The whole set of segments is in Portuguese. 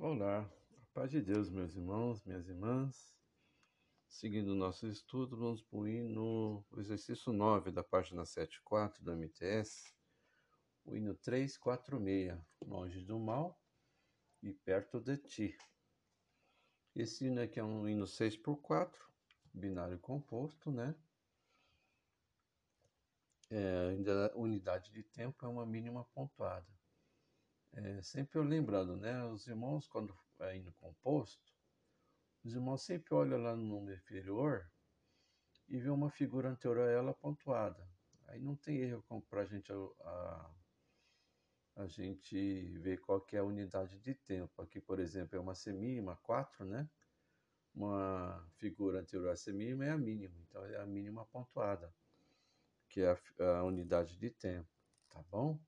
Olá, a paz de Deus, meus irmãos, minhas irmãs. Seguindo o nosso estudo, vamos ir no exercício 9 da página 74 do MTS, o hino 346, Longe do Mal e Perto de Ti. Esse hino aqui é um hino 6 por 4, binário composto, né? É, a unidade de tempo é uma mínima pontuada. É, sempre eu lembrando, né? Os irmãos, quando é indo composto, os irmãos sempre olham lá no número inferior e vê uma figura anterior a ela pontuada. Aí não tem erro para a gente a, a gente ver qual que é a unidade de tempo. Aqui, por exemplo, é uma semínima, 4, né? Uma figura anterior à semínima é a mínima, então é a mínima pontuada, que é a, a unidade de tempo, tá bom?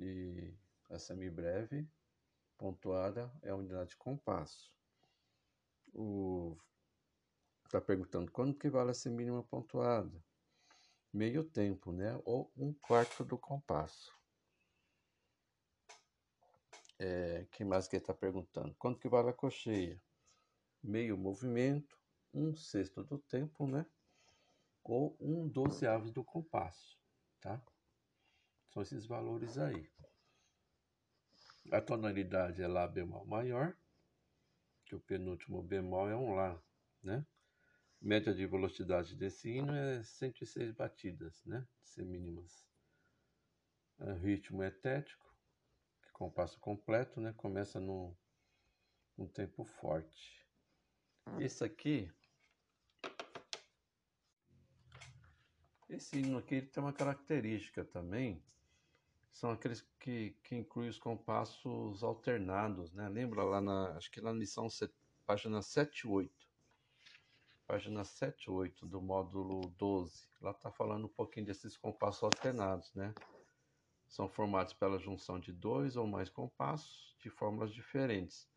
E a semibreve pontuada é a unidade de compasso. Está perguntando quando que vale a semínima pontuada? Meio tempo, né? Ou um quarto do compasso. É, quem mais que está perguntando? Quanto que vale a cocheia? Meio movimento, um sexto do tempo, né? Ou um dozeavos do compasso, tá? São esses valores aí. A tonalidade é Lá bemol maior, que o penúltimo bemol é um Lá, né? Média de velocidade desse hino é 106 batidas, né? Semínimas. O ritmo é tético, que compasso completo, né? Começa no, um tempo forte. Esse aqui Esse hino aqui tem uma característica também, são aqueles que, que incluem os compassos alternados, né? Lembra lá na, acho que na lição, página 7 e 8. Página 7 e 8 do módulo 12. Lá está falando um pouquinho desses compassos alternados, né? São formados pela junção de dois ou mais compassos de fórmulas diferentes,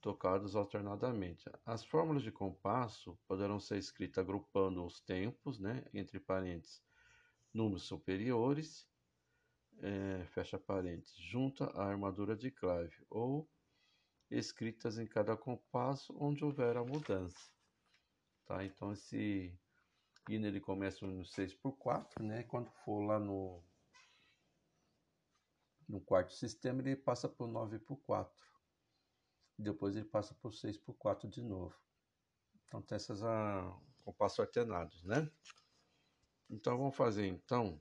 tocados alternadamente. As fórmulas de compasso poderão ser escritas agrupando os tempos, né, entre parênteses, números superiores é, fecha parênteses, junto à armadura de clave, ou escritas em cada compasso onde houver a mudança. Tá? Então esse hino ele começa no 6 por 4, né? Quando for lá no no quarto sistema ele passa por 9 por 4. Depois ele passa por 6 por 4 de novo. Então tem essas a, compassos alternados, né? Então vamos fazer então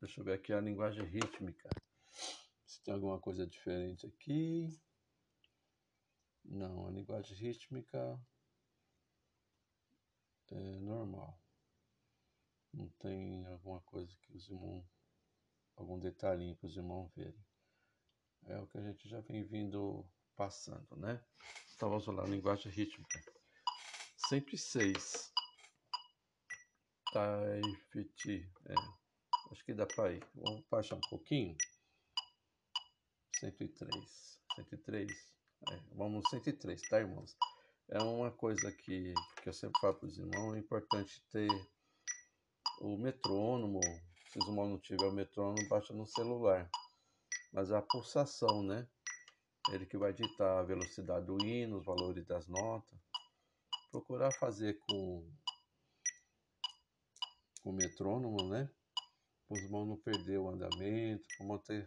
Deixa eu ver aqui a linguagem rítmica. Se tem alguma coisa diferente aqui. Não, a linguagem rítmica é normal. Não tem alguma coisa que os irmãos. algum detalhinho para os irmãos verem. É o que a gente já vem vindo passando, né? Então vamos lá, linguagem rítmica. 106. Taifiti. É. Acho que dá para ir. Vamos baixar um pouquinho. 103. 103. É, vamos 103, tá, irmãos? É uma coisa que, que eu sempre falo para os irmãos: é importante ter o metrônomo. Se os irmãos não tiver o metrônomo, baixa no celular. Mas a pulsação, né? Ele que vai ditar a velocidade do hino, os valores das notas. Procurar fazer com, com o metrônomo, né? Os irmãos não perder o andamento, para manter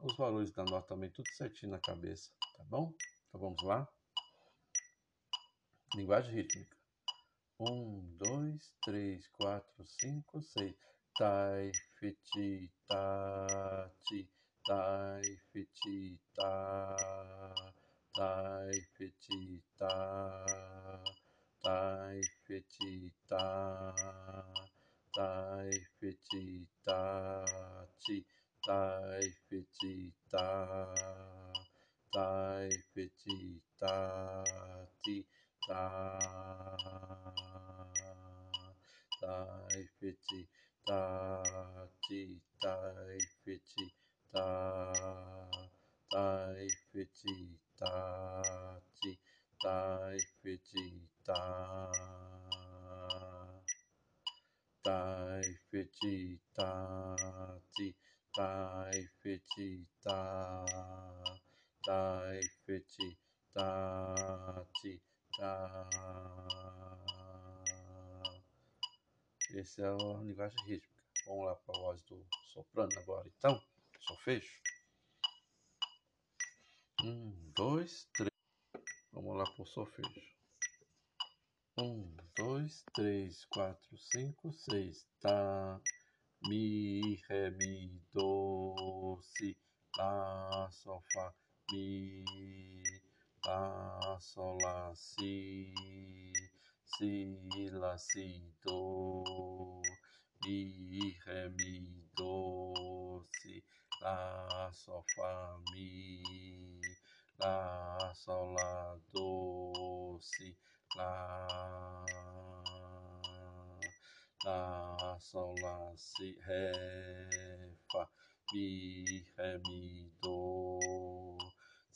os valores da nota também tudo certinho na cabeça, tá bom? Então vamos lá. Linguagem rítmica. Um, dois, três, quatro, cinco, seis. Tai, fiti, tati, tai, fiti, ta, tai, fiti, ta, tai, fiti, ta tai fiti ta ti tai fiti ta tai fiti ta ti ta tai fiti ta ti tai, fe, ti, tá, tai, fe, ti, tá, ti, tá. Esse é a linguagem rítmica. Vamos lá para a voz do soprano agora, então. Solfejo. Um, dois, três. Vamos lá para o solfejo. Um, dois, três, quatro, cinco, seis. Tá, mi, ré, mi, do, si, lá, sol, fá, mi, lá, sol, lá, si, si, lá, si, do, mi, ré, mi, do, si, lá, sol, fá, mi, lá, sol, lá, do, si, lá, lá, sol, lá, si, ré, fá, mi, ré, mi, do,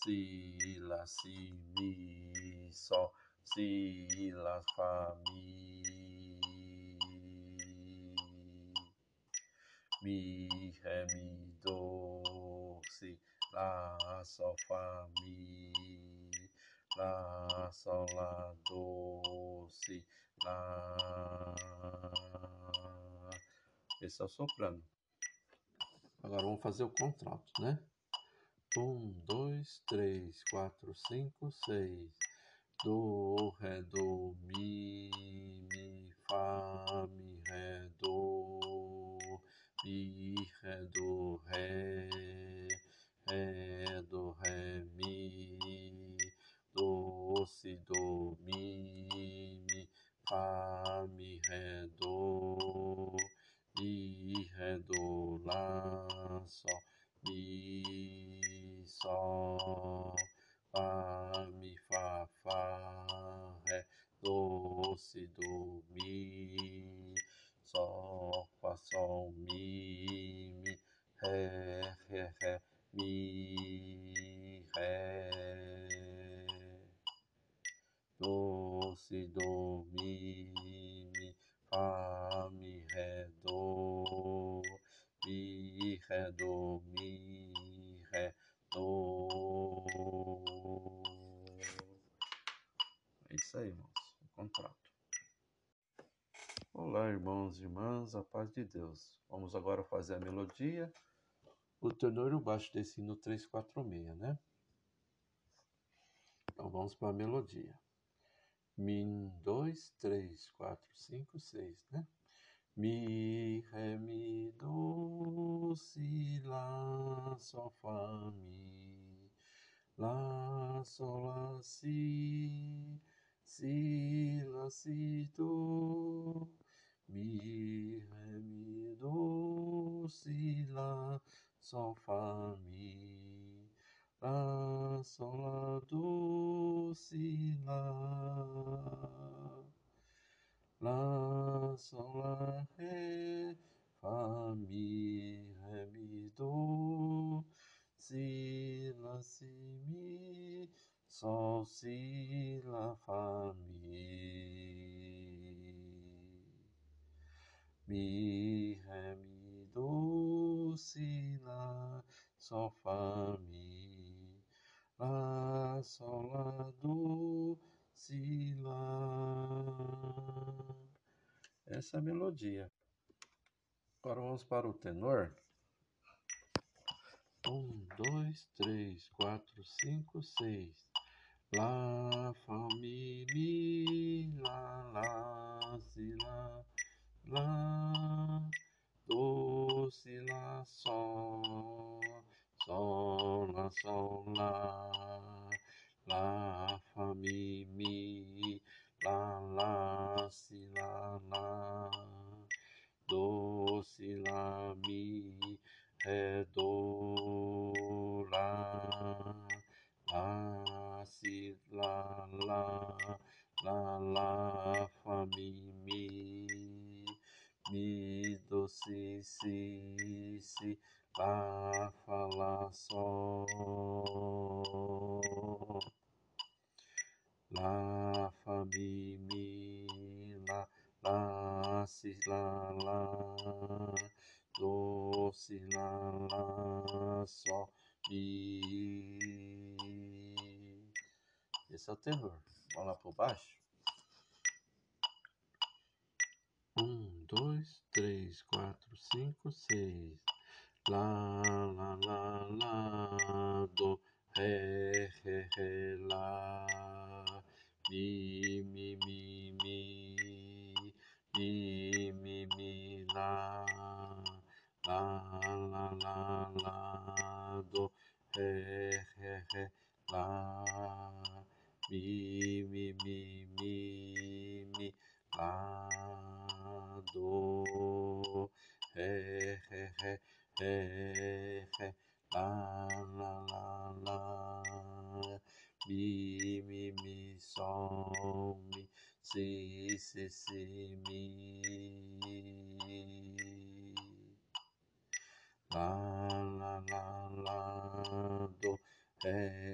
si, lá, si, mi, sol, si, lá, fá, mi, mi, ré, mi, do, si, lá, sol, fá, mi, lá, sol, lá, do, si, lá. Esse é o soprano. Agora vamos fazer o contralto, né? Um, dois, três, quatro, cinco, seis. Do, ré, do, mi, mi, fá, mi, ré, do, mi, ré, do, ré, sol, fá, mi, fá, fá, ré, do, si, do, mi, sol, fá, sol, mi, irmãos e irmãs, a paz de Deus. Vamos agora fazer a melodia. O tenor e o baixo desse hino 346, né? Então vamos para a melodia. Mi, dois, três, quatro, cinco, seis, né? Mi, ré, mi, do, si, lá, sol, fá, mi, lá, sol, lá, si, si, lá, si, do, mi, ré, mi, do, si, lá, sol, fá, mi, lá, sol, lá, do, si, lá, lá, sol, lá, ré, fá, mi, ré, mi, do, si, lá, si, mi, sol, si, lá, fá, mi, mi, ré, mi, do, si, lá, sol, fá, mi, lá, sol, lá, do, si, lá. Essa é a melodia. Agora vamos para o tenor. Um, dois, três, quatro, cinco, seis. Lá, fá, mi, mi, lá, lá, si, lá, lá, sol, sol, lá, sol, lá, lá, fá, mi, mi, lá, lá, si, lá, lá, do, si, lá, mi, ré, do, lá, fá, mi, mi, lá, lá, si, lá, lá, do, si, lá, lá, Mi. Esse é o tenor. Vamos lá por baixo. Um, dois, três, quatro, cinco, seis. Lá, lá, lá, lá, do, ré, ré, ré, lá. Mi, mi, mi, mi. Mi, mi, mi, lá. Lá, lá, lá, lá, do, ré, ré, ré, lá. Mi, mi, mi, mi, mi, lá, do, ré, ré, ré, ré, ré, lá, lá, lá, lá, mi, mi, mi, sol, mi, si, si, si, mi, lá, lá, lá, lá, do, ré,